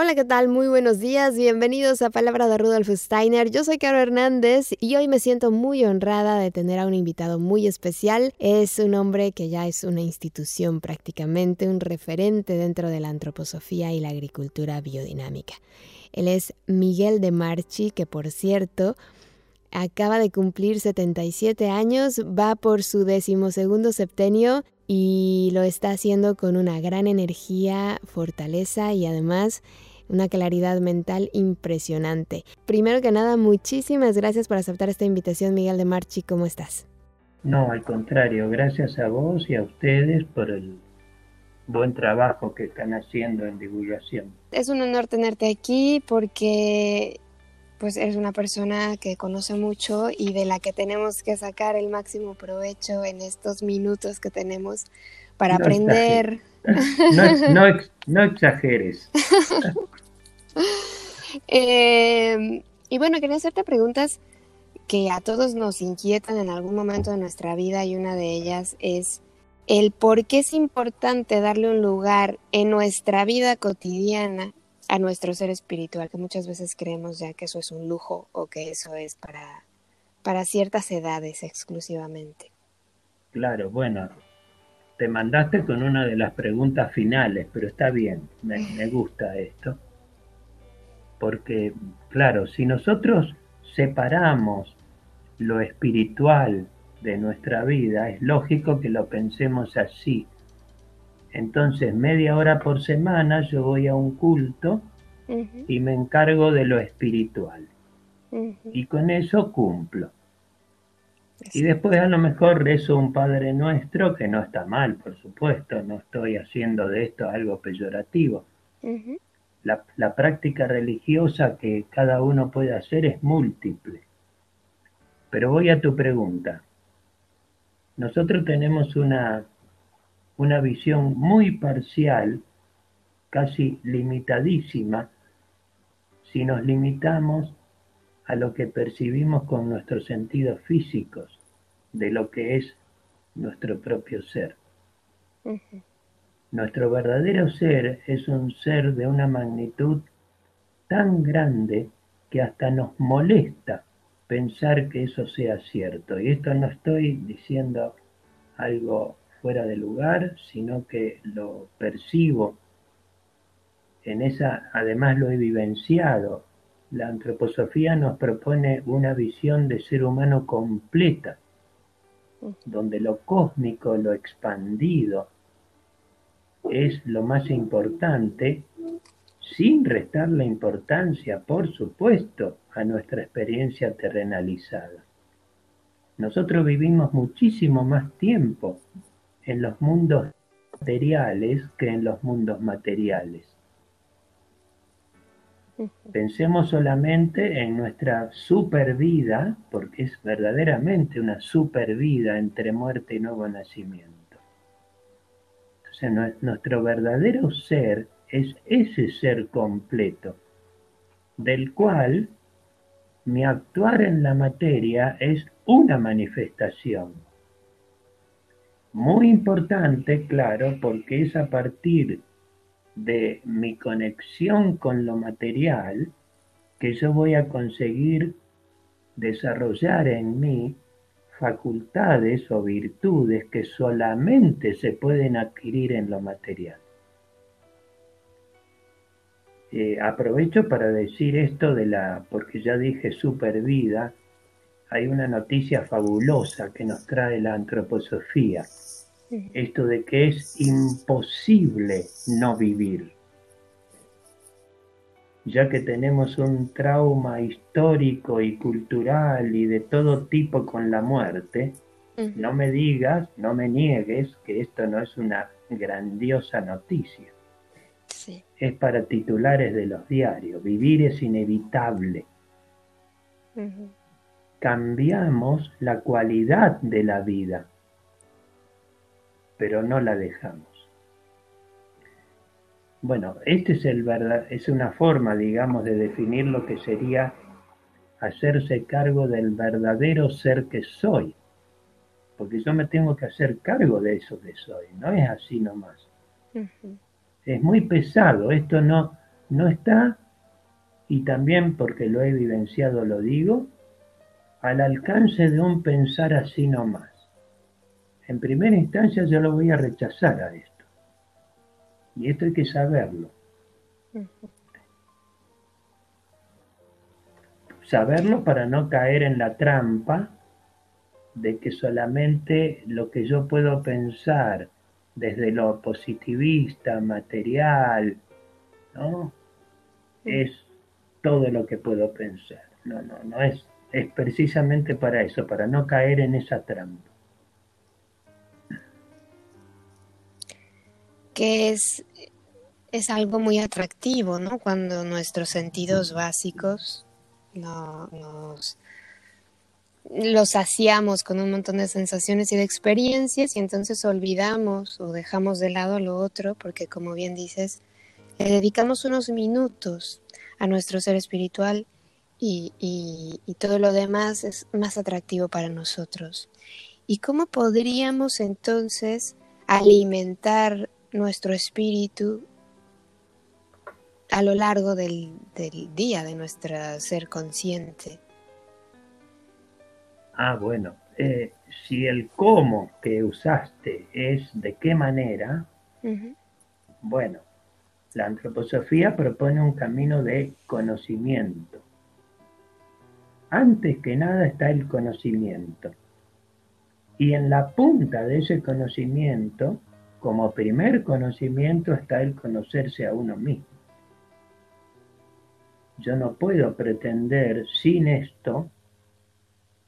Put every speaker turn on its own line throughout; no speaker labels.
Hola, ¿qué tal? Muy buenos días, bienvenidos a Palabra de Rudolf Steiner. Yo soy Caro Hernández y hoy me siento muy honrada de tener a un invitado muy especial. Es un hombre que ya es una institución prácticamente, un referente dentro de la antroposofía y la agricultura biodinámica. Él es Miguel de Marchi, que por cierto acaba de cumplir 77 años, va por su decimosegundo septenio y lo está haciendo con una gran energía, fortaleza y además una claridad mental impresionante. Primero que nada, muchísimas gracias por aceptar esta invitación, Miguel de Marchi. ¿Cómo estás?
No, al contrario, gracias a vos y a ustedes por el buen trabajo que están haciendo en divulgación.
Es un honor tenerte aquí porque pues eres una persona que conoce mucho y de la que tenemos que sacar el máximo provecho en estos minutos que tenemos para aprender.
No, exageres.
Em, y bueno, quería hacerte preguntas que a todos nos inquietan en algún momento de nuestra vida y una de ellas es el por qué es importante darle un lugar en nuestra vida cotidiana a nuestro ser espiritual, que muchas veces creemos ya que eso es un lujo o que eso es para, para ciertas edades exclusivamente.
Claro, bueno, te mandaste con una de las preguntas finales, pero está bien, me, gusta esto. Porque, claro, si nosotros separamos lo espiritual de nuestra vida, es lógico que lo pensemos así. Entonces, media hora por semana yo voy a un culto y me encargo de lo espiritual. Y con eso cumplo. Y después a lo mejor rezo un Padre Nuestro, que no está mal, por supuesto, no estoy haciendo de esto algo peyorativo. la, la, práctica religiosa que cada uno puede hacer es múltiple. Pero voy a tu pregunta. Nosotros tenemos una, una visión muy parcial, casi limitadísima, si nos limitamos a lo que percibimos con nuestros sentidos físicos de lo que es nuestro propio ser. Nuestro verdadero ser es un ser de una magnitud tan grande que hasta nos molesta pensar que eso sea cierto. Y esto no estoy diciendo algo fuera de lugar, sino que lo percibo en esa, además lo he vivenciado la antroposofía nos propone una visión de ser humano completa, donde lo cósmico, lo expandido, es lo más importante, sin restar la importancia, por supuesto, a nuestra experiencia terrenalizada. Nosotros vivimos muchísimo más tiempo en los mundos materiales que en los mundos materiales. Pensemos solamente en nuestra super vida, porque es verdaderamente una super vida entre muerte y nuevo nacimiento. Entonces, nuestro verdadero ser es ese ser completo, del cual mi actuar en la materia es una manifestación. Muy importante, claro, porque es a partir de mi conexión con lo material que yo voy a conseguir desarrollar en mí facultades o virtudes que solamente se pueden adquirir en lo material. Eh, aprovecho para decir esto de la, porque ya dije super vida, hay una noticia fabulosa que nos trae la antroposofía esto de que es imposible no vivir, ya que tenemos un trauma histórico y cultural y de todo tipo con la muerte, no me digas, no me niegues que esto no es una grandiosa noticia. Es para titulares de los diarios, vivir es inevitable. Cambiamos la cualidad de la vida pero no la dejamos. Bueno, este es el verdad, es una forma, digamos, de definir lo que sería hacerse cargo del verdadero ser que soy. Porque yo me tengo que hacer cargo de eso que soy, no es así nomás. Es muy pesado, esto no, no está, y también porque lo he evidenciado lo digo, al alcance de un pensar así nomás. En primera instancia yo lo voy a rechazar a esto. Y esto hay que saberlo. Saberlo para no caer en la trampa de que solamente lo que yo puedo pensar desde lo positivista, material, ¿no? Es todo lo que puedo pensar. No, no, no es, es precisamente para eso, para no caer en esa trampa.
Que es, es algo muy atractivo, ¿no? Cuando nuestros sentidos básicos no, nos los saciamos con un montón de sensaciones y de experiencias y entonces olvidamos o dejamos de lado lo otro porque como bien dices, le dedicamos unos minutos a nuestro ser espiritual y, y, todo lo demás es más atractivo para nosotros. ¿Y cómo podríamos entonces alimentar nuestro espíritu a lo largo del, del día de nuestro ser consciente?
Ah, bueno, eh, si el cómo que usaste es de qué manera, bueno, la antroposofía propone un camino de conocimiento. Antes que nada está el conocimiento. Y en la punta de ese conocimiento, como primer conocimiento, está el conocerse a uno mismo. Yo no puedo pretender sin esto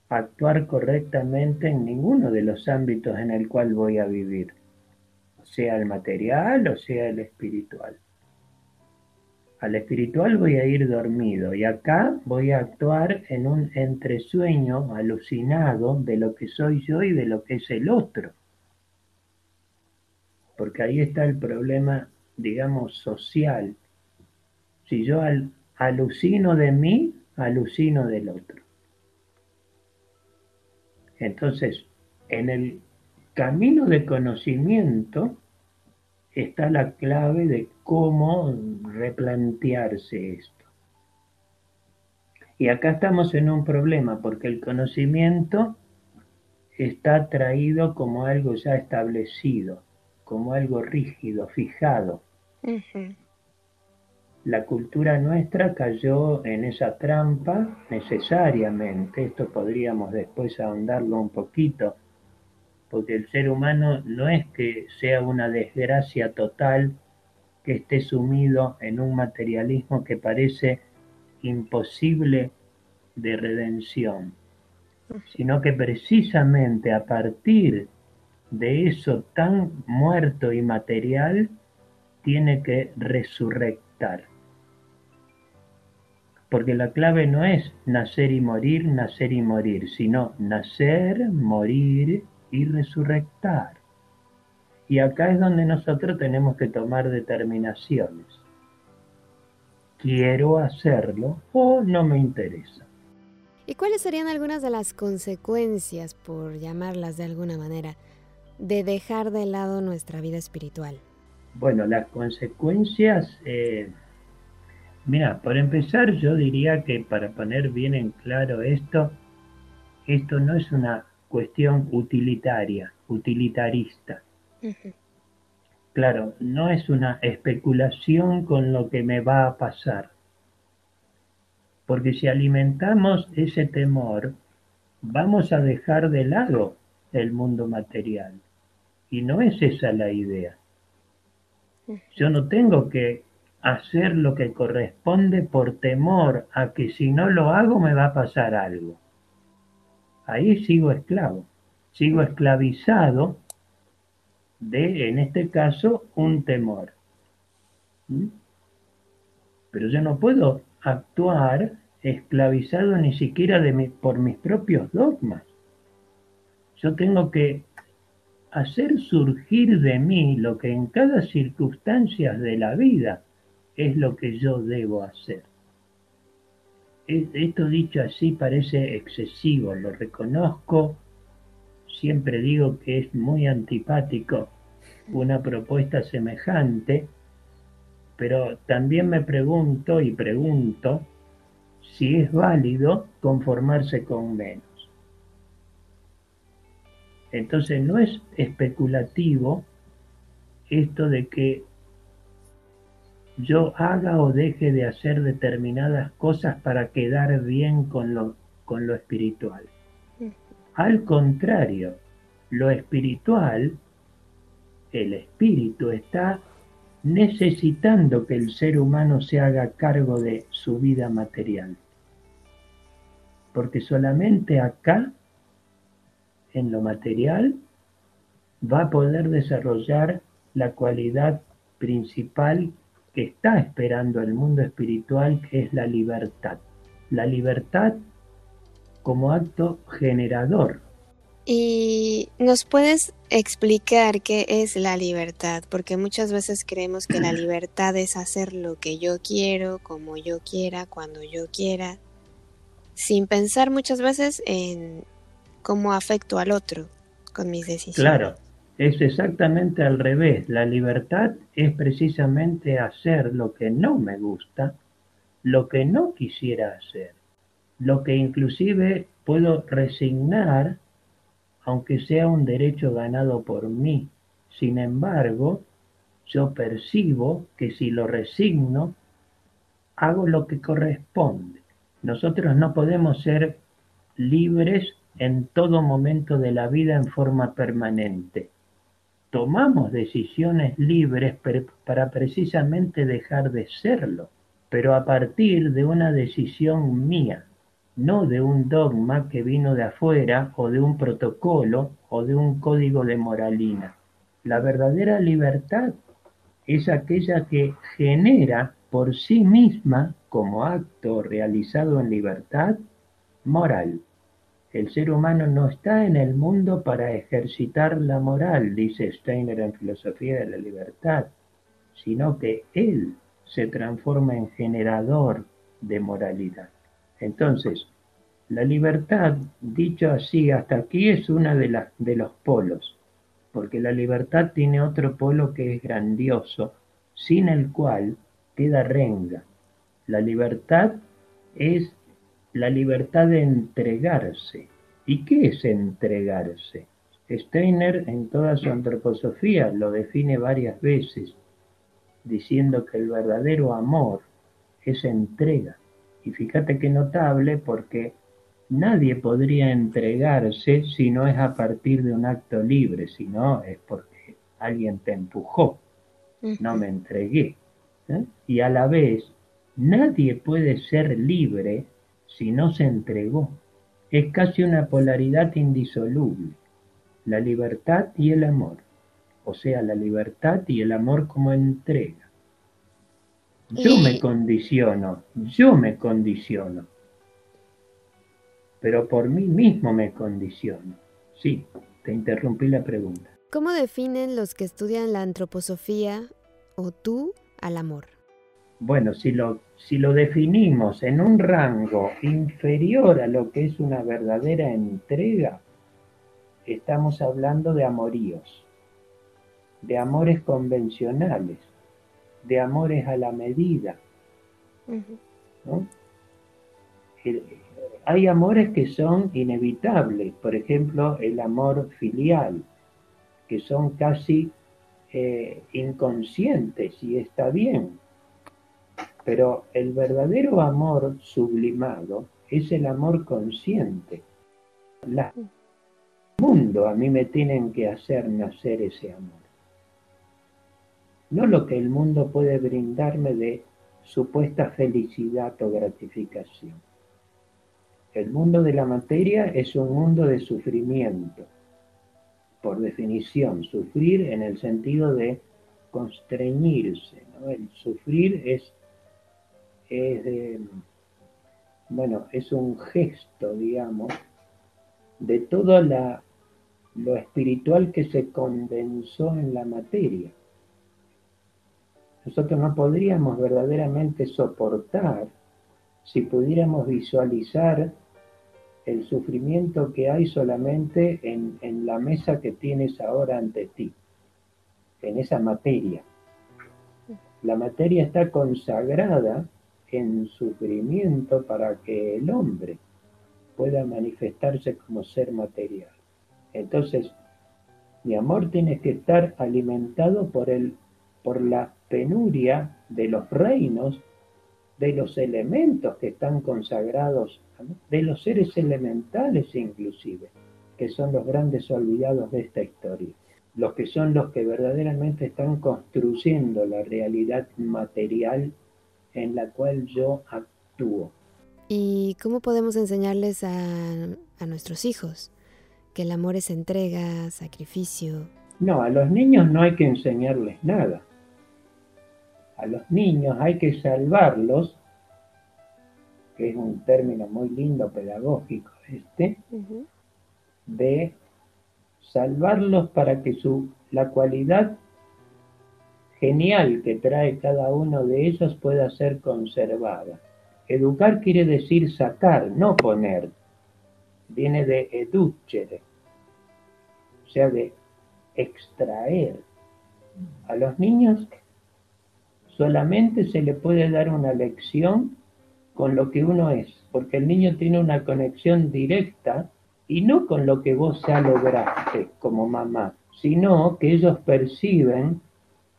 actuar correctamente en ninguno de los ámbitos en el cual voy a vivir, sea el material o sea el espiritual. Al espiritual voy a ir dormido y acá voy a actuar en un entresueño alucinado de lo que soy yo y de lo que es el otro. Porque ahí está el problema, digamos, social. Si yo alucino de mí, alucino del otro. Entonces, en el camino de conocimiento está la clave de cómo replantearse esto. Y acá estamos en un problema porque el conocimiento está traído como algo ya establecido, como algo rígido, fijado. La cultura nuestra cayó en esa trampa necesariamente. Esto podríamos después ahondarlo un poquito, porque el ser humano no es que sea una desgracia total que esté sumido en un materialismo que parece imposible de redención, sino que precisamente a partir de eso tan muerto y material tiene que resurrectar. Porque la clave no es nacer y morir, nacer y morir, sino nacer, morir y resurrectar. Y acá es donde nosotros tenemos que tomar determinaciones. ¿Quiero hacerlo o no me interesa?
¿Y cuáles serían algunas de las consecuencias, por llamarlas de alguna manera, de dejar de lado nuestra vida espiritual?
Bueno, las consecuencias eh, Mira, por empezar yo diría que para poner bien en claro esto, esto no es una cuestión utilitaria, utilitarista. Claro, no es una especulación con lo que me va a pasar. Porque si alimentamos ese temor, vamos a dejar de lado el mundo material. Y no es esa la idea. Yo no tengo que hacer lo que corresponde por temor a que si no lo hago me va a pasar algo. Ahí sigo esclavo, sigo esclavizado de, en este caso, un temor. ¿Mm? Pero yo no puedo actuar esclavizado ni siquiera de por mis propios dogmas. Yo tengo que hacer surgir de mí lo que en cada circunstancia de la vida es lo que yo debo hacer. Esto dicho así parece excesivo, lo reconozco, siempre digo que es muy antipático una propuesta semejante, pero también me pregunto y pregunto si es válido conformarse con menos. Entonces no es especulativo esto de que yo haga o deje de hacer determinadas cosas para quedar bien con lo, con lo espiritual. Al contrario, lo espiritual, el espíritu está necesitando que el ser humano se haga cargo de su vida material. Porque solamente acá, en lo material, va a poder desarrollar la cualidad principal que está esperando el mundo espiritual, que es la libertad. La libertad como acto generador.
¿Y nos puedes explicar qué es la libertad? Porque muchas veces creemos que la libertad es hacer lo que yo quiero, como yo quiera, cuando yo quiera, sin pensar muchas veces en cómo afecto al otro con mis decisiones.
Claro, es exactamente al revés. La libertad es precisamente hacer lo que no me gusta, lo que no quisiera hacer, lo que inclusive puedo resignar, aunque sea un derecho ganado por mí. Sin embargo, yo percibo que si lo resigno, hago lo que corresponde. Nosotros no podemos ser libres en todo momento de la vida en forma permanente tomamos decisiones libres para precisamente dejar de serlo, pero a partir de una decisión mía, no de un dogma que vino de afuera o de un protocolo o de un código de moralina. La verdadera libertad es aquella que genera por sí misma, como acto realizado en libertad, moral. El ser humano no está en el mundo para ejercitar la moral, dice Steiner en Filosofía de la Libertad, sino que él se transforma en generador de moralidad. Entonces, la libertad, dicho así, hasta aquí es una de, de los polos, porque la libertad tiene otro polo que es grandioso, sin el cual queda renga. La libertad es la libertad de entregarse. ¿Y qué es entregarse? Steiner en toda su antroposofía lo define varias veces, diciendo que el verdadero amor es entrega. Y fíjate qué notable porque nadie podría entregarse si no es a partir de un acto libre, si no es porque alguien te empujó, no me entregué. ¿eh? Y a la vez, nadie puede ser libre si no se entregó. Es casi una polaridad indisoluble, la libertad y el amor, o sea, la libertad y el amor como entrega. Yo me condiciono, yo me condiciono, pero por mí mismo me condiciono. Sí, te interrumpí la pregunta.
¿Cómo definen los que estudian la antroposofía o tú al amor?
Bueno, si lo, si lo definimos en un rango inferior a lo que es una verdadera entrega, estamos hablando de amoríos, de amores convencionales, de amores a la medida. Hay amores que son inevitables, por ejemplo, el amor filial, que son casi eh, inconscientes y está bien, pero el verdadero amor sublimado es el amor consciente. La mundo a mí me tienen que hacer nacer ese amor. No lo que el mundo puede brindarme de supuesta felicidad o gratificación. El mundo de la materia es un mundo de sufrimiento. Por definición, sufrir en el sentido de constreñirse. El sufrir es es bueno, es un gesto, digamos, de toda la lo espiritual que se condensó en la materia. Nosotros no podríamos verdaderamente soportar si pudiéramos visualizar el sufrimiento que hay solamente en, en, la mesa que tienes ahora ante ti, en esa materia. La materia está consagrada en sufrimiento para que el hombre pueda manifestarse como ser material. Entonces, mi amor tiene que estar alimentado por, el, por la penuria de los reinos, de los elementos que están consagrados, de los seres elementales inclusive, que son los grandes olvidados de esta historia, los que son los que verdaderamente están construyendo la realidad material en la cual yo actúo.
¿Y cómo podemos enseñarles a, a nuestros hijos que el amor es entrega, sacrificio?
No, a los niños no hay que enseñarles nada. A los niños hay que salvarlos, que es un término muy lindo pedagógico este, de salvarlos para que su, la cualidad genial que trae cada uno de ellos pueda ser conservada. Educar quiere decir sacar, no poner. Viene de educere, o sea, de extraer. A los niños solamente se le puede dar una lección con lo que uno es, porque el niño tiene una conexión directa y no con lo que vos ya lograste como mamá, sino que ellos perciben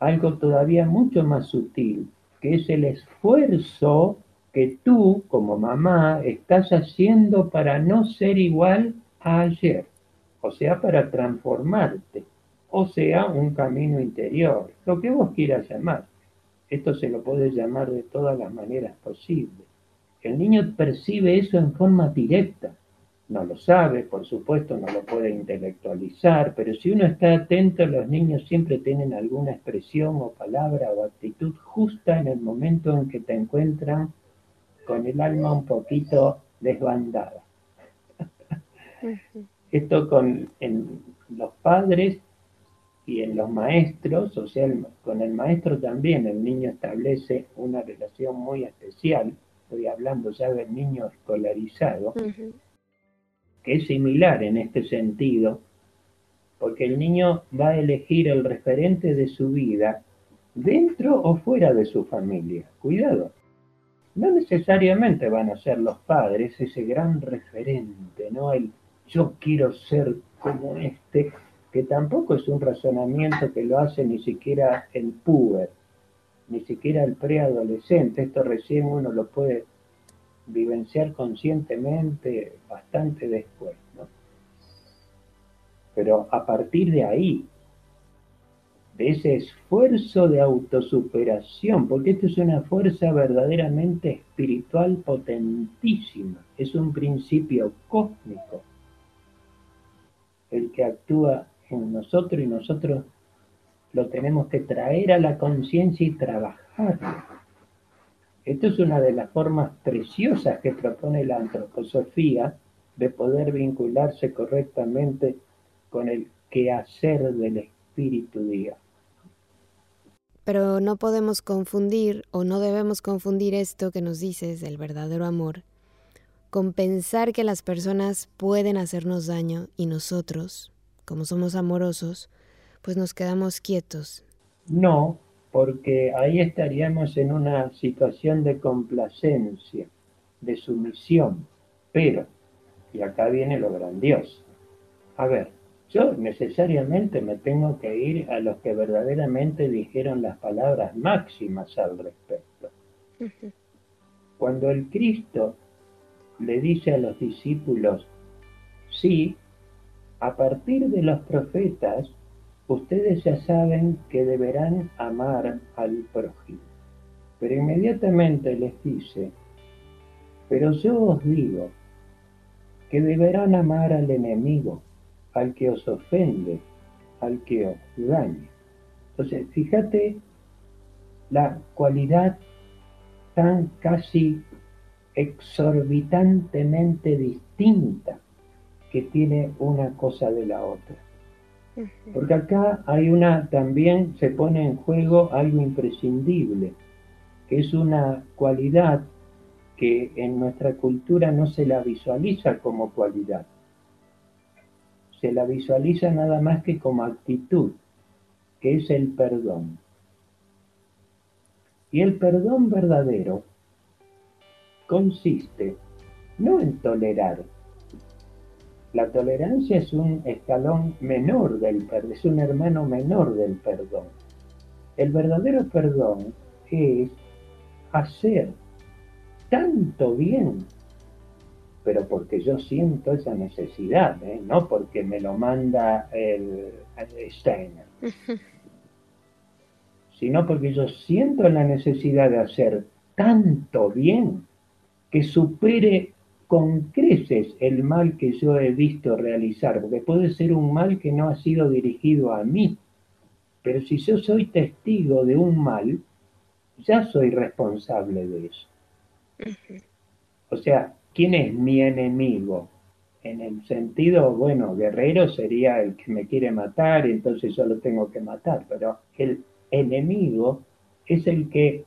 algo todavía mucho más sutil, que es el esfuerzo que tú como mamá estás haciendo para no ser igual a ayer, o sea, para transformarte, o sea, un camino interior, lo que vos quieras llamar. Esto se lo puede llamar de todas las maneras posibles. El niño percibe eso en forma directa no lo sabe, por supuesto, no lo puede intelectualizar, pero si uno está atento, los niños siempre tienen alguna expresión o palabra o actitud justa en el momento en que te encuentran con el alma un poquito desbandada. Esto con en los padres y en los maestros, o sea, con el maestro también el niño establece una relación muy especial, estoy hablando ya del niño escolarizado, que es similar en este sentido, porque el niño va a elegir el referente de su vida dentro o fuera de su familia. Cuidado. No necesariamente van a ser los padres ese gran referente, ¿no? El yo quiero ser como este, que tampoco es un razonamiento que lo hace ni siquiera el puber, ni siquiera el preadolescente. Esto recién uno lo puede vivenciar conscientemente bastante después. ¿no? Pero a partir de ahí, de ese esfuerzo de autosuperación, porque esto es una fuerza verdaderamente espiritual potentísima, es un principio cósmico el que actúa en nosotros y nosotros lo tenemos que traer a la conciencia y trabajarlo. Esto es una de las formas preciosas que propone la antroposofía de poder vincularse correctamente con el quehacer del espíritu, día.
Pero no podemos confundir o no debemos confundir esto que nos dices del verdadero amor con pensar que las personas pueden hacernos daño y nosotros, como somos amorosos, pues nos quedamos quietos.
No, porque ahí estaríamos en una situación de complacencia, de sumisión. Pero, y acá viene lo grandioso, a ver, yo necesariamente me tengo que ir a los que verdaderamente dijeron las palabras máximas al respecto. Cuando el Cristo le dice a los discípulos, sí, a partir de los profetas, ustedes ya saben que deberán amar al prójimo. Pero inmediatamente les dice, pero yo os digo que deberán amar al enemigo, al que os ofende, al que os daña. Entonces, fíjate la cualidad tan casi exorbitantemente distinta que tiene una cosa de la otra. Porque acá hay una, también se pone en juego algo imprescindible, que es una cualidad que en nuestra cultura no se la visualiza como cualidad, se la visualiza nada más que como actitud, que es el perdón. Y el perdón verdadero consiste no en tolerar. La tolerancia es un escalón menor del perdón, es un hermano menor del perdón. El verdadero perdón es hacer tanto bien, pero porque yo siento esa necesidad, ¿eh? no porque me lo manda el, Steiner, sino porque yo siento la necesidad de hacer tanto bien que supere con creces el mal que yo he visto realizar, porque puede ser un mal que no ha sido dirigido a mí, pero si yo soy testigo de un mal, ya soy responsable de eso. O sea, ¿quién es mi enemigo? En el sentido, bueno, guerrero sería el que me quiere matar entonces yo lo tengo que matar, pero el enemigo es el que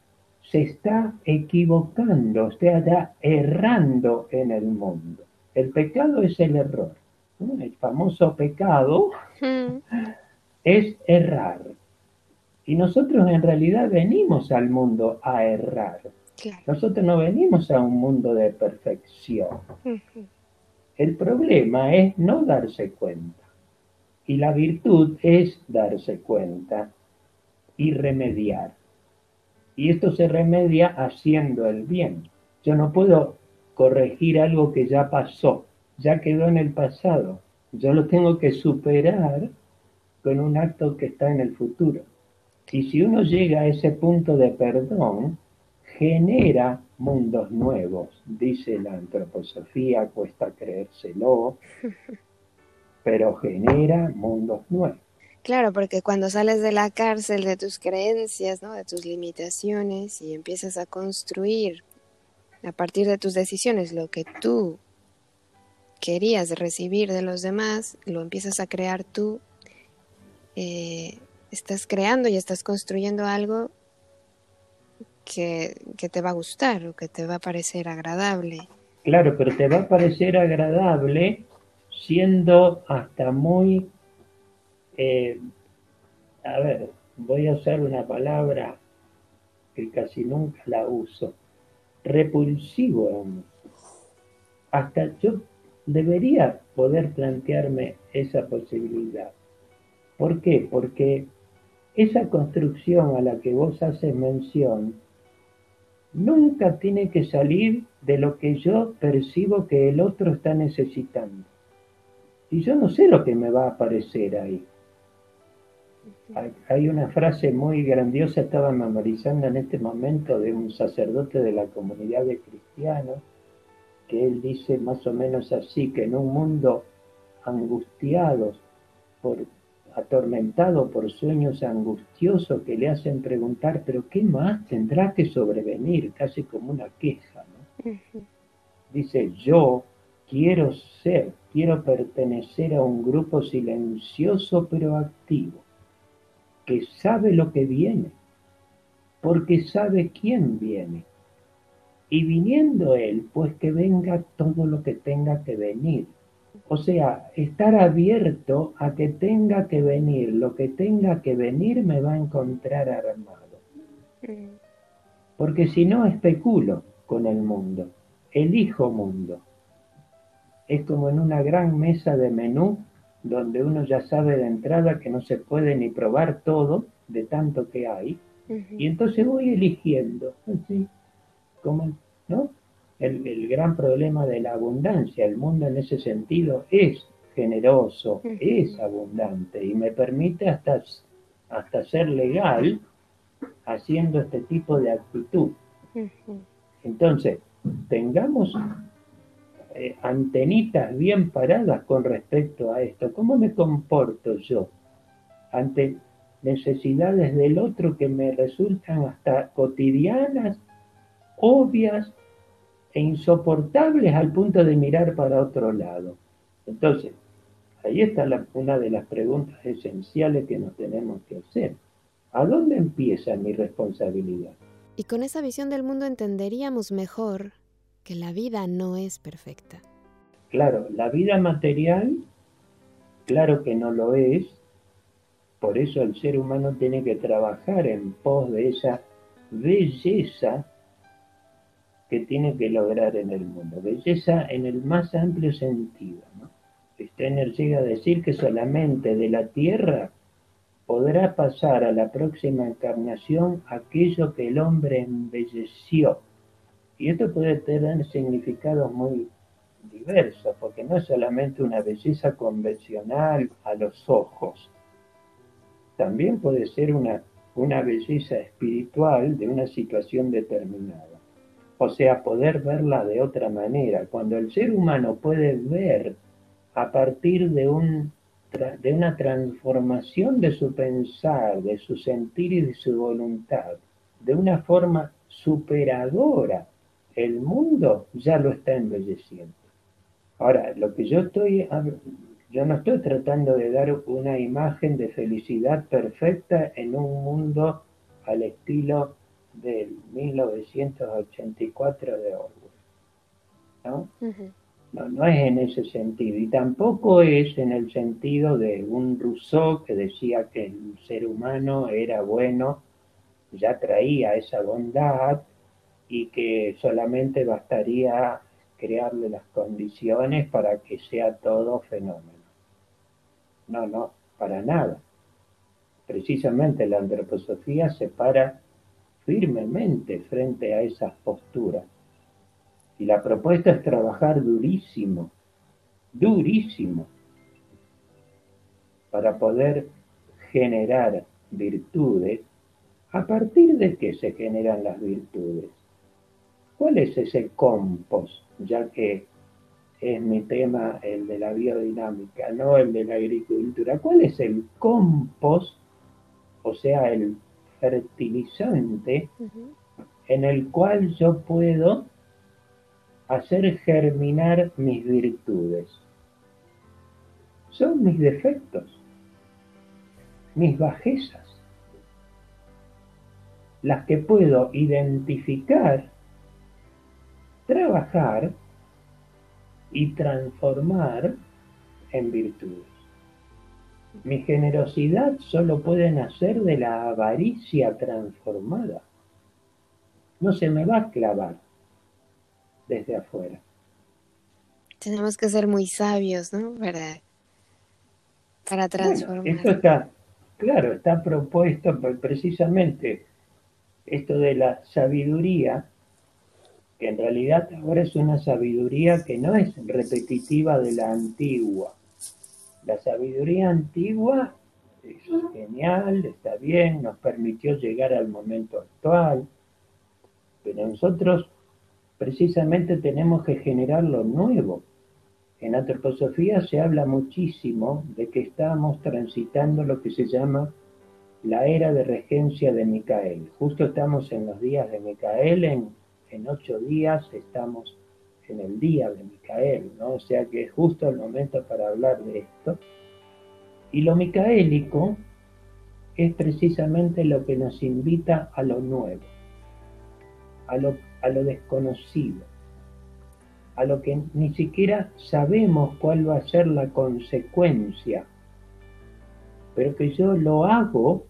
se está equivocando, está errando en el mundo. El pecado es el error. El famoso pecado es errar. Y nosotros en realidad venimos al mundo a errar. Nosotros no venimos a un mundo de perfección. El problema es no darse cuenta. Y la virtud es darse cuenta y remediar. Y esto se remedia haciendo el bien. Yo no puedo corregir algo que ya pasó, ya quedó en el pasado. Yo lo tengo que superar con un acto que está en el futuro. Y si uno llega a ese punto de perdón, genera mundos nuevos, dice la antroposofía, cuesta creérselo, pero genera mundos nuevos.
Claro, porque cuando sales de la cárcel de tus creencias, ¿no? de tus limitaciones y empiezas a construir a partir de tus decisiones lo que tú querías recibir de los demás, lo empiezas a crear tú, eh, estás creando y estás construyendo algo que, que te va a gustar o que te va a parecer agradable.
Claro, pero te va a parecer agradable siendo hasta muy eh, a ver, voy a usar una palabra que casi nunca la uso. Repulsivo. Hasta yo debería poder plantearme esa posibilidad. ¿Por qué? Porque esa construcción a la que vos haces mención nunca tiene que salir de lo que yo percibo que el otro está necesitando. Y yo no sé lo que me va a aparecer ahí. Hay una frase muy grandiosa, estaba memorizando en este momento, de un sacerdote de la comunidad de cristianos, que él dice más o menos así, que en un mundo angustiado, por, atormentado por sueños angustiosos que le hacen preguntar, pero ¿qué más tendrá que sobrevenir? Casi como una queja. Dice, yo quiero ser, quiero pertenecer a un grupo silencioso pero activo que sabe lo que viene, porque sabe quién viene. Y viniendo Él, pues que venga todo lo que tenga que venir. O sea, estar abierto a que tenga que venir, lo que tenga que venir me va a encontrar armado. Porque si no, especulo con el mundo, elijo mundo. Es como en una gran mesa de menú donde uno ya sabe de entrada que no se puede ni probar todo de tanto que hay, y entonces voy eligiendo, así, como, ¿no? El, gran problema de la abundancia, el mundo en ese sentido es generoso, es abundante y me permite hasta, hasta ser legal haciendo este tipo de actitud. Entonces, tengamos eh, antenitas bien paradas con respecto a esto. ¿Cómo me comporto yo ante necesidades del otro que me resultan hasta cotidianas, obvias e insoportables al punto de mirar para otro lado? Entonces, Ahí está una de las preguntas esenciales que nos tenemos que hacer. ¿A dónde empieza mi responsabilidad?
Y con esa visión del mundo entenderíamos mejor que la vida no es perfecta.
Claro, la vida material, claro que no lo es, por eso el ser humano tiene que trabajar en pos de esa belleza que tiene que lograr en el mundo. Belleza en el más amplio sentido. ¿no? Steiner llega a decir que solamente de la tierra podrá pasar a la próxima encarnación aquello que el hombre embelleció. Y esto puede tener significados muy diversos, porque no es solamente una belleza convencional a los ojos, también puede ser una, una belleza espiritual de una situación determinada. O sea, poder verla de otra manera. Cuando el ser humano puede ver a partir de, un, de una transformación de su pensar, de su sentir y de su voluntad, de una forma superadora, el mundo ya lo está embelleciendo. Ahora, lo que yo estoy, yo no estoy tratando de dar una imagen de felicidad perfecta en un mundo al estilo del 1984 de Orwell. ¿no? No, es en ese sentido. Y tampoco es en el sentido de un Rousseau que decía que el ser humano era bueno, ya traía esa bondad y que solamente bastaría crearle las condiciones para que sea todo fenómeno. No, no, para nada. Precisamente la antroposofía se para firmemente frente a esas posturas y la propuesta es trabajar durísimo, durísimo, para poder generar virtudes. ¿A partir de qué se generan las virtudes? ¿Cuál es ese compost? Ya que es mi tema el de la biodinámica, no el de la agricultura. ¿Cuál es el compost? O sea, el fertilizante en el cual yo puedo hacer germinar mis virtudes. Son mis defectos, mis bajezas, las que puedo identificar, trabajar y transformar en virtudes. Mi generosidad solo puede nacer de la avaricia transformada. No se me va a clavar desde afuera.
Tenemos que ser muy sabios, ¿no? Para, para transformar.
esto está, claro, está propuesto precisamente esto de la sabiduría, que en realidad ahora es una sabiduría que no es repetitiva de la antigua. La sabiduría antigua es genial, está bien, nos permitió llegar al momento actual, pero nosotros precisamente tenemos que generar lo nuevo. En antroposofía se habla muchísimo de que estamos transitando lo que se llama la era de regencia de Micael. Justo estamos en los días de Micael, en, en ocho días estamos en el día de Micael, ¿no? O sea que es justo el momento para hablar de esto. Y lo micaélico es precisamente lo que nos invita a lo nuevo, a lo a lo desconocido, a lo que ni siquiera sabemos cuál va a ser la consecuencia, pero que yo lo hago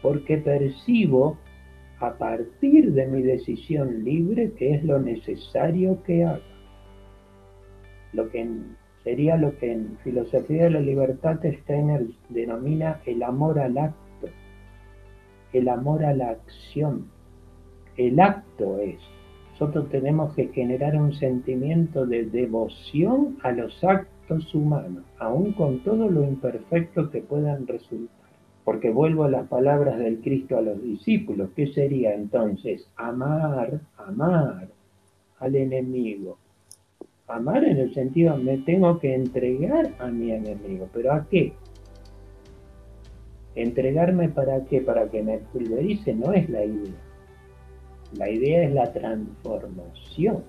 porque percibo a partir de mi decisión libre que es lo necesario que haga. Lo que sería lo que en filosofía de la libertad Steiner denomina el amor al acto, el amor a la acción el acto es. Nosotros tenemos que generar un sentimiento de devoción a los actos humanos, aun con todo lo imperfecto que puedan resultar. Porque vuelvo a las palabras del Cristo a los discípulos, ¿qué sería entonces? Amar, amar al enemigo. Amar en el sentido, me tengo que entregar a mi enemigo, pero ¿a qué? Entregarme para qué? Para que me pulverice no es la idea la idea es la transformación.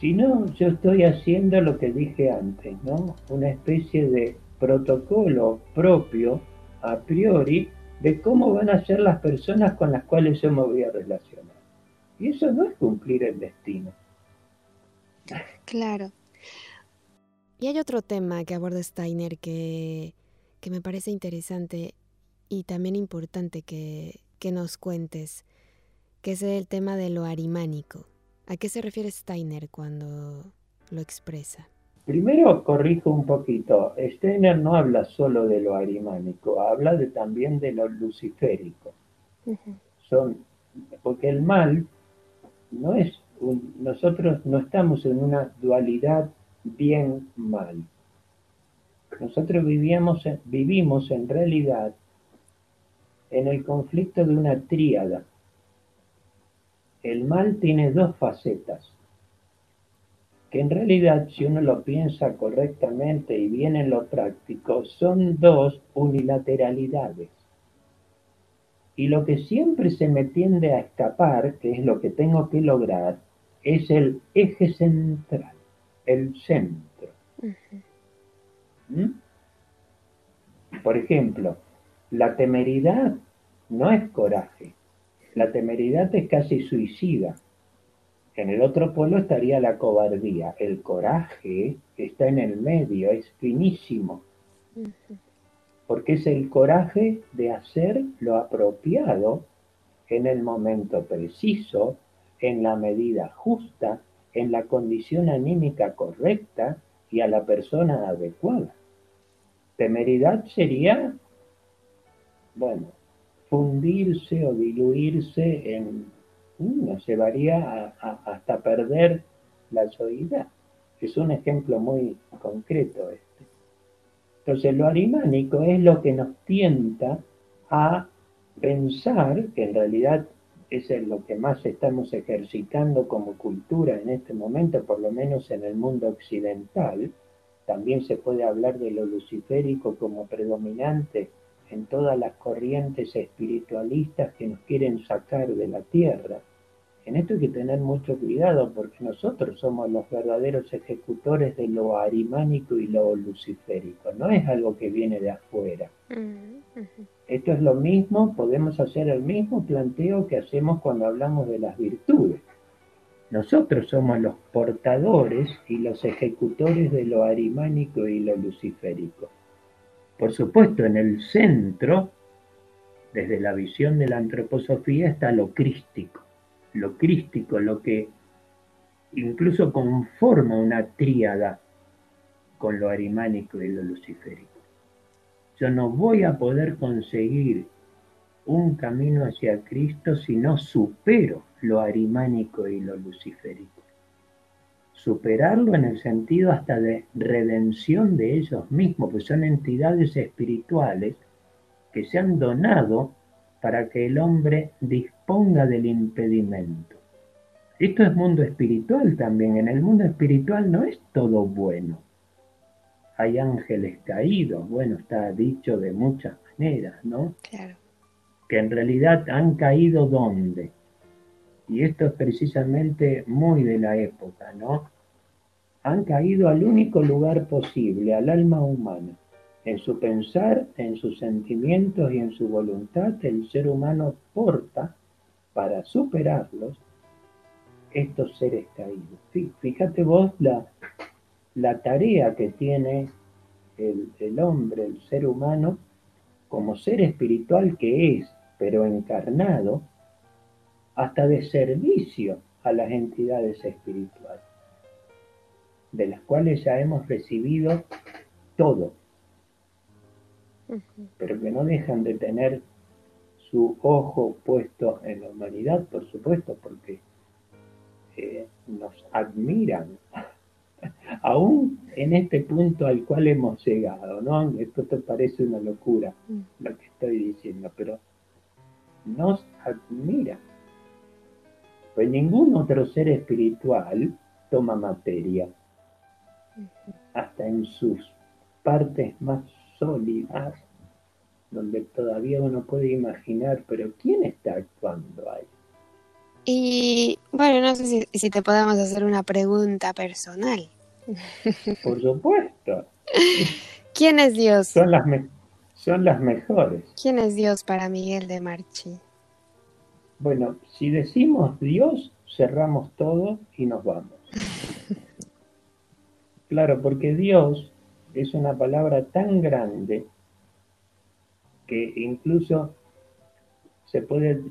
Si no, yo estoy haciendo lo que dije antes, ¿no? Una especie de protocolo propio, a priori, de cómo van a ser las personas con las cuales yo me voy a relacionar. Y eso no es cumplir el destino.
Claro. Y hay otro tema que aborda Steiner que, que me parece interesante y también importante que, que nos cuentes, que es el tema de lo arimánico. ¿A qué se refiere Steiner cuando lo expresa?
Primero corrijo un poquito. Steiner no habla solo de lo arimánico, habla de, también de lo luciférico. Son, porque el mal no es un, nosotros no estamos en una dualidad bien-mal. Nosotros vivíamos, vivimos en realidad en el conflicto de una tríada. El mal tiene dos facetas, que en realidad si uno lo piensa correctamente y bien en lo práctico, son dos unilateralidades. Y lo que siempre se me tiende a escapar, que es lo que tengo que lograr, es el eje central, el centro. ¿Mm? Por ejemplo, la temeridad no es coraje, la temeridad es casi suicida. En el otro polo estaría la cobardía. El coraje está en el medio, es finísimo. Porque es el coraje de hacer lo apropiado en el momento preciso, en la medida justa, en la condición anímica correcta y a la persona adecuada. Temeridad sería, bueno, fundirse o diluirse en nos llevaría hasta perder la soledad. Es un ejemplo muy concreto este. Entonces lo arimánico es lo que nos tienta a pensar, que en realidad es lo que más estamos ejercitando como cultura en este momento, por lo menos en el mundo occidental, también se puede hablar de lo luciférico como predominante en todas las corrientes espiritualistas que nos quieren sacar de la tierra. En esto hay que tener mucho cuidado porque nosotros somos los verdaderos ejecutores de lo arimánico y lo luciférico, no es algo que viene de afuera. Mm, esto es lo mismo, podemos hacer el mismo planteo que hacemos cuando hablamos de las virtudes. Nosotros somos los portadores y los ejecutores de lo arimánico y lo luciférico. Por supuesto, en el centro, desde la visión de la antroposofía, está lo crístico lo crístico, lo que incluso conforma una tríada con lo arimánico y lo luciférico. Yo no voy a poder conseguir un camino hacia Cristo si no supero lo arimánico y lo luciférico. Superarlo en el sentido hasta de redención de ellos mismos, pues son entidades espirituales que se han donado para que el hombre disponga del impedimento. Esto es mundo espiritual también. En el mundo espiritual no es todo bueno. Hay ángeles caídos, bueno, está dicho de muchas maneras, ¿no? Claro. Que en realidad han caído dónde. Y esto es precisamente muy de la época, ¿no? Han caído al único lugar posible, al alma humana. En su pensar, en sus sentimientos y en su voluntad, el ser humano porta para superarlos estos seres caídos. Fíjate vos la, la tarea que tiene el, el, hombre, el ser humano, como ser espiritual que es, pero encarnado, hasta de servicio a las entidades espirituales, de las cuales ya hemos recibido todo pero que no dejan de tener su ojo puesto en la humanidad, por supuesto, porque eh, nos admiran, aún en este punto al cual hemos llegado, ¿no? Esto te parece una locura mm. lo que estoy diciendo, pero nos admiran. Pues ningún otro ser espiritual toma materia, hasta en sus partes más sólidas, donde todavía uno puede imaginar, pero ¿quién está actuando ahí?
Y bueno, no sé si, te podemos hacer una pregunta personal.
Por supuesto.
¿Quién es Dios?
Son las, son las mejores.
¿Quién es Dios para Miguel de Marchi?
Bueno, si decimos Dios, cerramos todo y nos vamos. claro, porque Dios es una palabra tan grande que incluso se puede,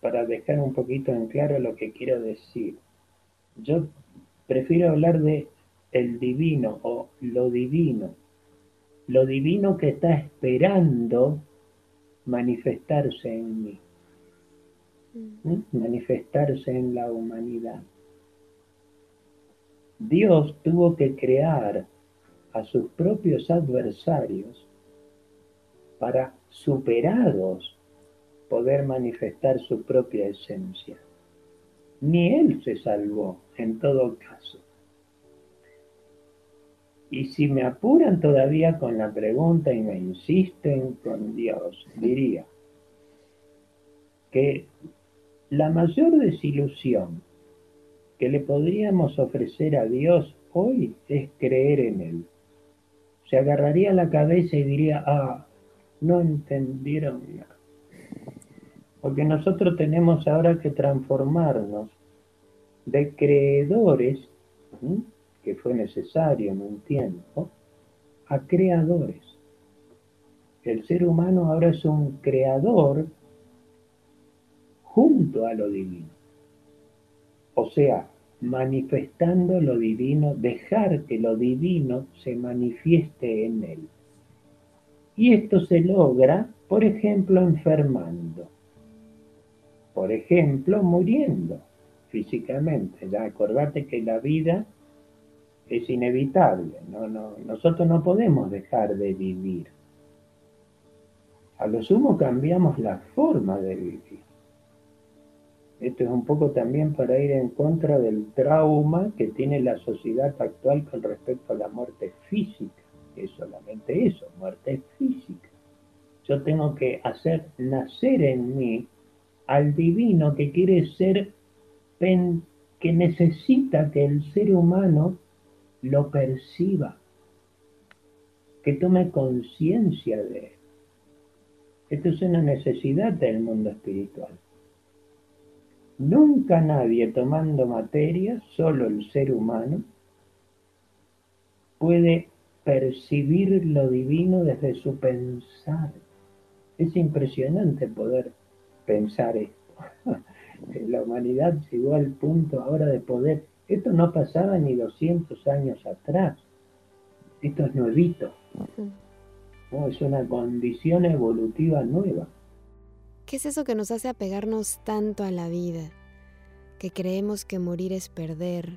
para dejar un poquito en claro lo que quiero decir, yo prefiero hablar de el divino o lo divino, lo divino que está esperando manifestarse en mí, mm. manifestarse en la humanidad. Dios tuvo que crear a sus propios adversarios para superados poder manifestar su propia esencia. Ni él se salvó en todo caso. Y si me apuran todavía con la pregunta y me insisten con Dios, diría que la mayor desilusión que le podríamos ofrecer a Dios hoy es creer en Él. Se agarraría la cabeza y diría, ah, no entendieron nada. Porque nosotros tenemos ahora que transformarnos de creedores, que fue necesario en un tiempo, a creadores. El ser humano ahora es un creador junto a lo divino. O sea, manifestando lo divino, dejar que lo divino se manifieste en él. Y esto se logra, por ejemplo, enfermando, por ejemplo, muriendo físicamente. Acordate que la vida es inevitable, no, no, nosotros no podemos dejar de vivir. A lo sumo cambiamos la forma de vivir. Esto es un poco también para ir en contra del trauma que tiene la sociedad actual con respecto a la muerte física es solamente eso, muerte física. Yo tengo que hacer nacer en mí al divino que quiere ser, que necesita que el ser humano lo perciba, que tome conciencia de él. Esto es una necesidad del mundo espiritual. Nunca nadie tomando materia, solo el ser humano, puede percibir lo divino desde su pensar. Es impresionante poder pensar esto. La humanidad llegó al punto ahora de poder. Esto no pasaba ni 200 años atrás. Esto es nuevito. es una condición evolutiva nueva.
¿Qué es eso que nos hace apegarnos tanto a la vida? Que creemos que morir es perder,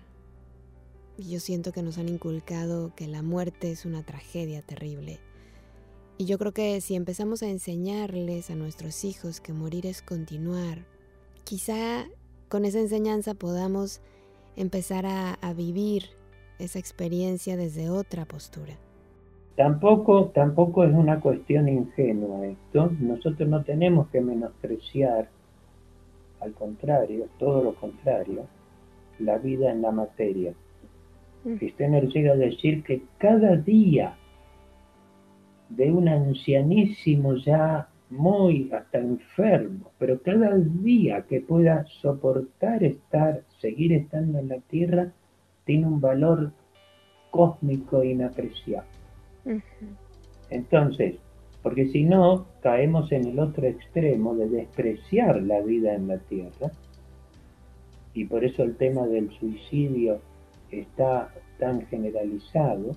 y yo siento que nos han inculcado que la muerte es una tragedia terrible. Y yo creo que si empezamos a enseñarles a nuestros hijos que morir es continuar, quizá con esa enseñanza podamos empezar a, vivir esa experiencia desde otra postura.
Tampoco, tampoco es una cuestión ingenua esto. Nosotros no tenemos que menospreciar, al contrario, todo lo contrario, la vida en la materia. Steiner llega a decir que cada día de un ancianísimo ya muy hasta enfermo, pero cada día que pueda soportar estar, seguir estando en la tierra, tiene un valor cósmico inapreciable. Entonces, porque si no, caemos en el otro extremo de despreciar la vida en la tierra, y por eso el tema del suicidio está tan generalizado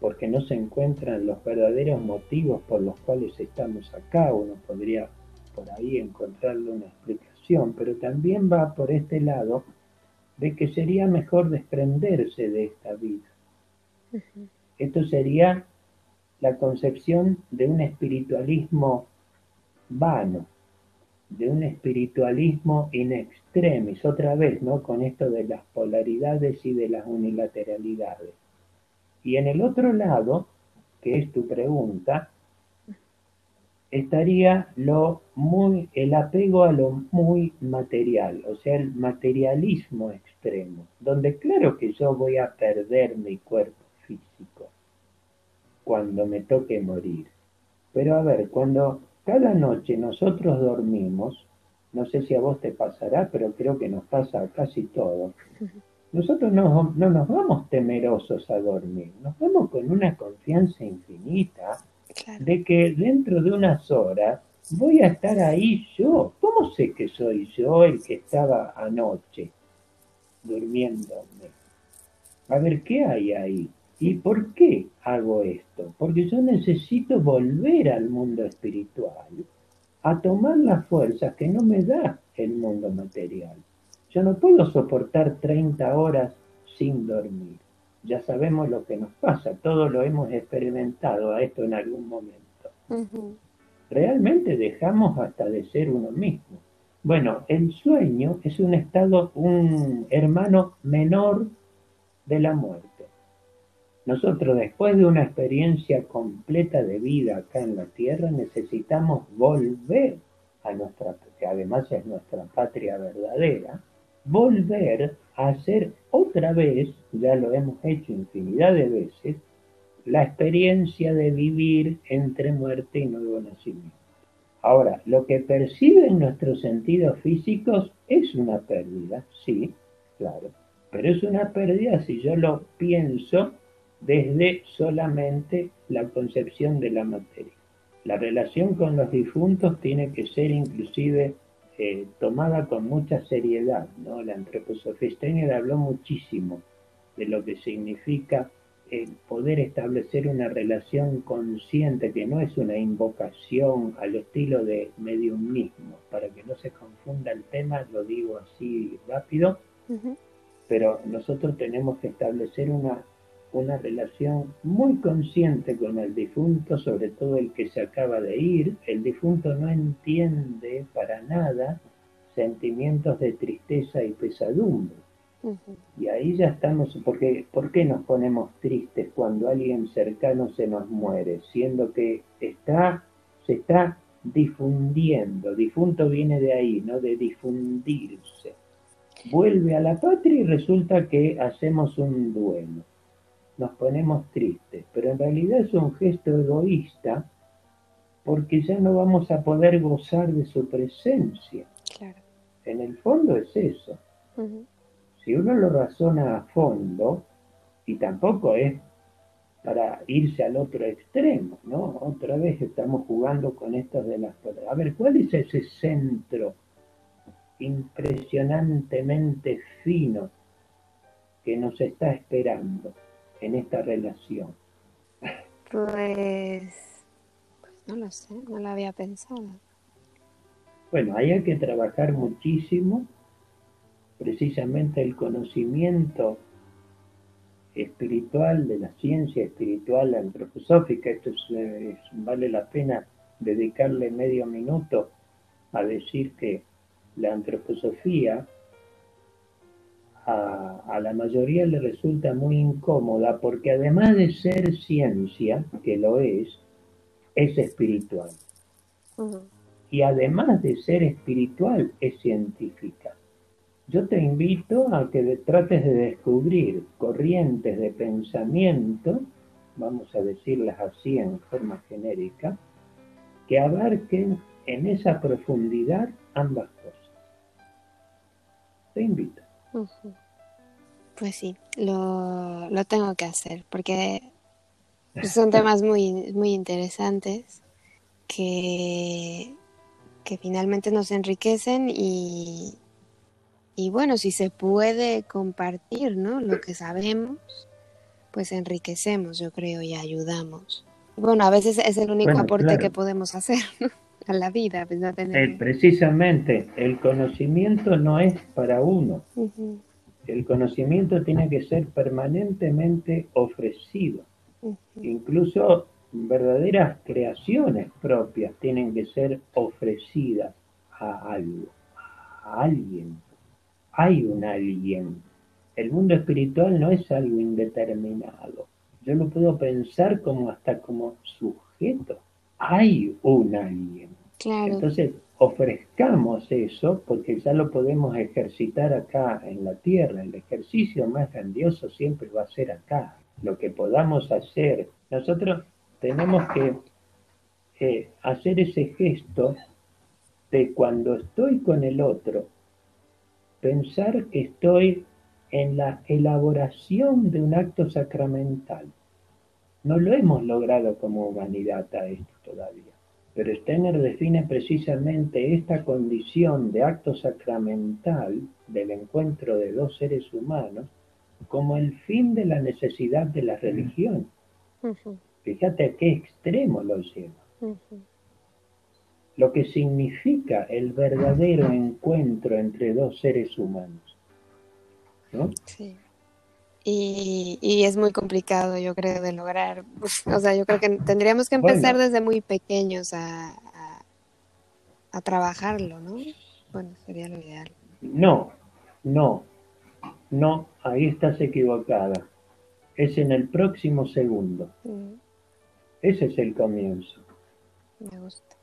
porque no se encuentran los verdaderos motivos por los cuales estamos acá. Uno podría por ahí encontrarle una explicación, pero también va por este lado de que sería mejor desprenderse de esta vida. Esto sería la concepción de un espiritualismo vano, de un espiritualismo in extremis, otra vez, ¿no? Con esto de las polaridades y de las unilateralidades. Y en el otro lado, que es tu pregunta, estaría lo muy, el apego a lo muy material, o sea, el materialismo extremo, donde claro que yo voy a perder mi cuerpo cuando me toque morir. Pero a ver, cuando cada noche nosotros dormimos, no sé si a vos te pasará, pero creo que nos pasa a casi todos. Nosotros no, no nos vamos temerosos a dormir, nos vamos con una confianza infinita de que dentro de unas horas voy a estar ahí yo. ¿Cómo sé que soy yo el que estaba anoche durmiéndome? A ver, ¿qué hay ahí? ¿Y por qué hago esto? Porque yo necesito volver al mundo espiritual, a tomar las fuerzas que no me da el mundo material. Yo no puedo soportar 30 horas sin dormir. Ya sabemos lo que nos pasa, todos lo hemos experimentado a esto en algún momento. Realmente dejamos hasta de ser uno mismo. Bueno, el sueño es un estado, un hermano menor de la muerte. Nosotros después de una experiencia completa de vida acá en la tierra necesitamos volver a nuestra, que además es nuestra patria verdadera, volver a hacer otra vez, ya lo hemos hecho infinidad de veces, la experiencia de vivir entre muerte y nuevo nacimiento. Ahora, lo que perciben nuestros sentidos físicos es una pérdida, sí, claro, pero es una pérdida si yo lo pienso desde solamente la concepción de la materia. La relación con los difuntos tiene que ser inclusive eh, tomada con mucha seriedad. ¿no? La antroposofía Steiner habló muchísimo de lo que significa el poder establecer una relación consciente que no es una invocación al estilo de mediumismo. Para que no se confunda el tema, lo digo así rápido, pero nosotros tenemos que establecer una una relación muy consciente con el difunto, sobre todo el que se acaba de ir. El difunto no entiende para nada sentimientos de tristeza y pesadumbre. Y ahí ya estamos, porque ¿por qué nos ponemos tristes cuando alguien cercano se nos muere? Siendo que está, se está difundiendo, difunto viene de ahí, ¿no? De difundirse. Vuelve a la patria y resulta que hacemos un duelo nos ponemos tristes, pero en realidad es un gesto egoísta porque ya no vamos a poder gozar de su presencia. En el fondo es eso. Si uno lo razona a fondo, y tampoco es para irse al otro extremo, ¿no? Otra vez estamos jugando con esto de las A ver, ¿cuál es ese centro impresionantemente fino que nos está esperando? En esta relación?
Pues, pues, no lo sé, no lo había pensado.
Bueno, ahí hay que trabajar muchísimo, precisamente el conocimiento espiritual, de la ciencia espiritual antroposófica. Esto vale la pena dedicarle medio minuto a decir que la antroposofía a, la mayoría le resulta muy incómoda porque además de ser ciencia, que lo es, es espiritual. Y además de ser espiritual, es científica. Yo te invito a que trates de descubrir corrientes de pensamiento, vamos a decirlas así en forma genérica, que abarquen en esa profundidad ambas cosas. Te invito.
Pues sí, lo, lo, tengo que hacer porque son temas muy, muy interesantes que, que finalmente nos enriquecen y, y bueno, si se puede compartir ¿no? lo que sabemos, pues enriquecemos, yo creo, y ayudamos. Bueno, a veces es el único aporte que podemos hacer a la vida. Pues
eh, precisamente, el conocimiento no es para uno. El conocimiento tiene que ser permanentemente ofrecido. Incluso verdaderas creaciones propias tienen que ser ofrecidas a algo, a alguien. Hay un alguien. El mundo espiritual no es algo indeterminado. Yo lo puedo pensar como hasta como sujeto hay un alguien. Entonces, ofrezcamos eso porque ya lo podemos ejercitar acá en la tierra. El ejercicio más grandioso siempre va a ser acá. Lo que podamos hacer. Nosotros tenemos que eh, hacer ese gesto de cuando estoy con el otro, pensar que estoy en la elaboración de un acto sacramental. No lo hemos logrado como humanidad a esto todavía. Pero Steiner define precisamente esta condición de acto sacramental del encuentro de dos seres humanos como el fin de la necesidad de la religión. Fíjate a qué extremo lo lleva. Lo que significa el verdadero encuentro entre dos seres humanos. ¿no?
Sí. Y, es muy complicado, yo creo, de lograr. O sea, yo creo que tendríamos que empezar desde muy pequeños a, a, trabajarlo, ¿no? Bueno, sería lo ideal.
No, no, no, ahí estás equivocada. Es en el próximo segundo. Mm. Ese es el comienzo.
Me gusta.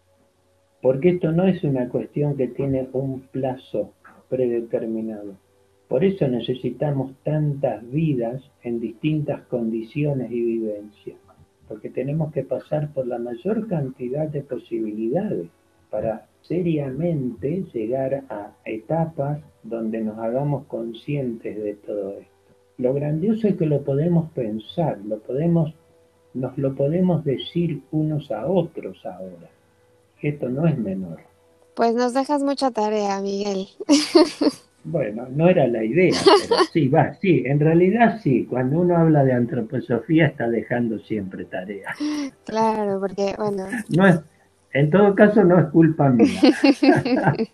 Porque esto no es una cuestión que tiene un plazo predeterminado. Por eso necesitamos tantas vidas en distintas condiciones y vivencias, porque tenemos que pasar por la mayor cantidad de posibilidades para seriamente llegar a etapas donde nos hagamos conscientes de todo esto. Lo grandioso es que lo podemos pensar, lo podemos, nos lo podemos decir unos a otros ahora. Esto no es menor.
Pues nos dejas mucha tarea, Miguel.
Bueno, no era la idea, pero sí, va, sí, en realidad sí, cuando uno habla de antroposofía está dejando siempre tarea.
Claro, porque, bueno.
No es, en todo caso no es culpa mía.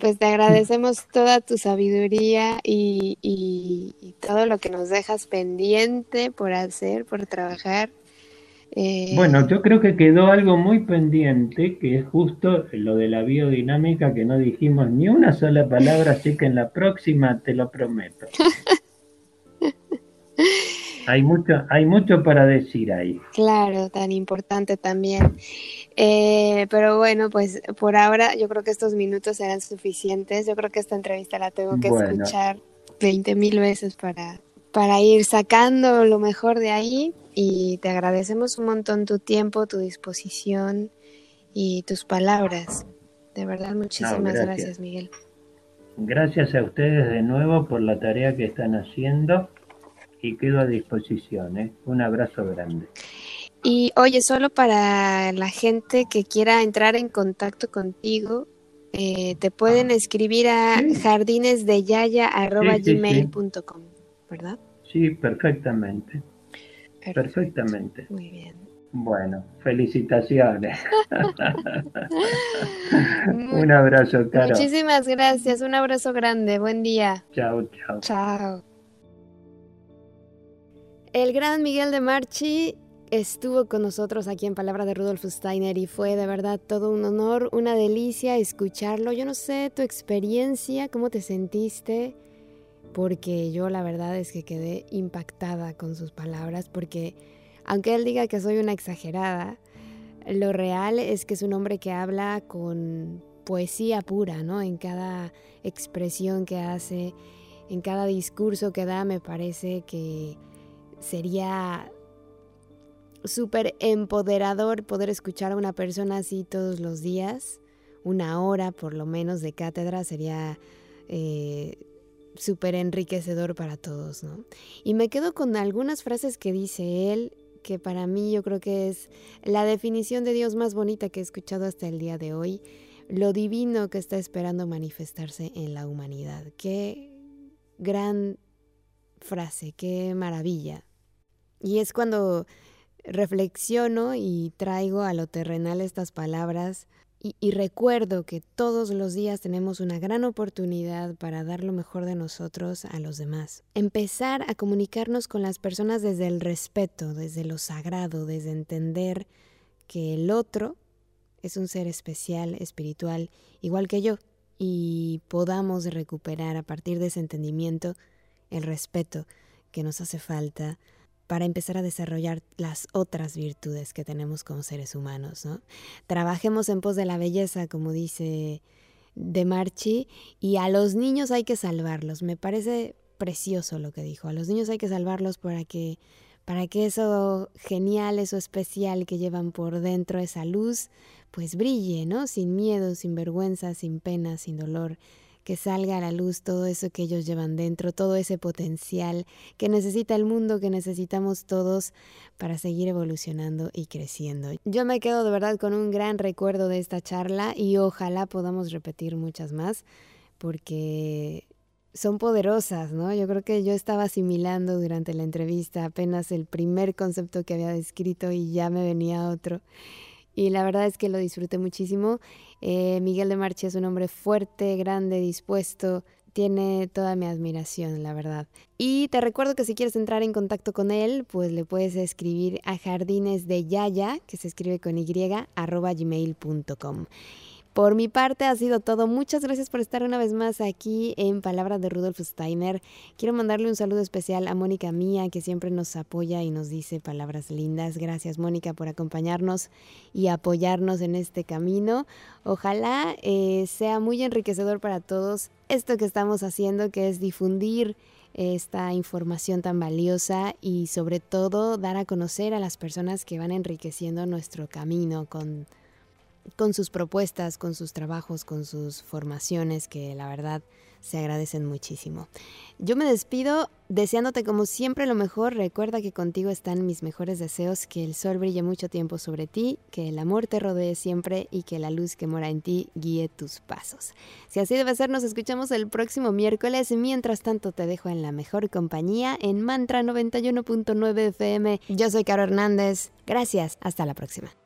Pues te agradecemos toda tu sabiduría y, y todo lo que nos dejas pendiente por hacer, por trabajar.
Eh, bueno, yo creo que quedó algo muy pendiente, que es justo lo de la biodinámica, que no dijimos ni una sola palabra, así que en la próxima te lo prometo. hay mucho, hay mucho para decir ahí.
Claro, tan importante también. Eh, pero bueno, pues por ahora yo creo que estos minutos serán suficientes. Yo creo que esta entrevista la tengo que escuchar 20 mil veces para, para ir sacando lo mejor de ahí y te agradecemos un montón tu tiempo, tu disposición y tus palabras. De verdad, muchísimas gracias. Miguel.
Gracias a ustedes de nuevo por la tarea que están haciendo y quedo a disposición. ¿eh? Un abrazo grande.
Y oye, solo para la gente que quiera entrar en contacto contigo, eh, te pueden escribir a jardinesdeyaya.gmail.com, ¿verdad?
Sí, perfectamente. Perfectamente.
Muy bien.
Bueno, felicitaciones. un abrazo, Caro.
Muchísimas gracias, un abrazo grande, buen día.
Chao, chao.
Chao. El gran Miguel de Marchi estuvo con nosotros aquí en Palabra de Rudolf Steiner y fue de verdad todo un honor, una delicia escucharlo. Yo no sé tu experiencia, cómo te sentiste porque yo la verdad es que quedé impactada con sus palabras, porque aunque él diga que soy una exagerada, lo real es que es un hombre que habla con poesía pura, ¿no? En cada expresión que hace, en cada discurso que da, me parece que sería súper empoderador poder escuchar a una persona así todos los días, una hora por lo menos de cátedra sería eh, súper enriquecedor para todos, ¿no? Y me quedo con algunas frases que dice él, que para mí yo creo que es la definición de Dios más bonita que he escuchado hasta el día de hoy, lo divino que está esperando manifestarse en la humanidad. Qué gran frase, qué maravilla. Y es cuando reflexiono y traigo a lo terrenal estas palabras y, recuerdo que todos los días tenemos una gran oportunidad para dar lo mejor de nosotros a los demás. Empezar a comunicarnos con las personas desde el respeto, desde lo sagrado, desde entender que el otro es un ser especial, espiritual, igual que yo, y podamos recuperar a partir de ese entendimiento el respeto que nos hace falta para empezar a desarrollar las otras virtudes que tenemos como seres humanos, ¿no? Trabajemos en pos de la belleza, como dice de Marchi, y a los niños hay que salvarlos. Me parece precioso lo que dijo. A los niños hay que salvarlos para que para que eso genial, eso especial que llevan por dentro, esa luz, pues brille, ¿no? Sin miedo, sin vergüenza, sin pena, sin dolor que salga a la luz todo eso que ellos llevan dentro, todo ese potencial que necesita el mundo, que necesitamos todos para seguir evolucionando y creciendo. Yo me quedo de verdad con un gran recuerdo de esta charla y ojalá podamos repetir muchas más porque son poderosas, ¿no? Yo creo que yo estaba asimilando durante la entrevista apenas el primer concepto que había descrito y ya me venía otro y la verdad es que lo disfruté muchísimo. Eh, Miguel de Marchi es un hombre fuerte, grande, dispuesto, tiene toda mi admiración, la verdad. Y te recuerdo que si quieres entrar en contacto con él, pues le puedes escribir a jardines de yaya, que se escribe con y, arroba gmail.com. Por mi parte ha sido todo. Muchas gracias por estar una vez más aquí en Palabras de Rudolf Steiner. Quiero mandarle un saludo especial a Mónica Mía, que siempre nos apoya y nos dice palabras lindas. Gracias Mónica por acompañarnos y apoyarnos en este camino. Ojalá eh, sea muy enriquecedor para todos esto que estamos haciendo, que es difundir esta información tan valiosa y sobre todo dar a conocer a las personas que van enriqueciendo nuestro camino con con sus propuestas, con sus trabajos, con sus formaciones, que la verdad se agradecen muchísimo. Yo me despido deseándote como siempre lo mejor. Recuerda que contigo están mis mejores deseos, que el sol brille mucho tiempo sobre ti, que el amor te rodee siempre y que la luz que mora en ti guíe tus pasos. Si así debe ser, nos escuchamos el próximo miércoles. Mientras tanto, te dejo en la mejor compañía en Mantra 91.9 FM. Yo soy Caro Hernández. Gracias. Hasta la próxima.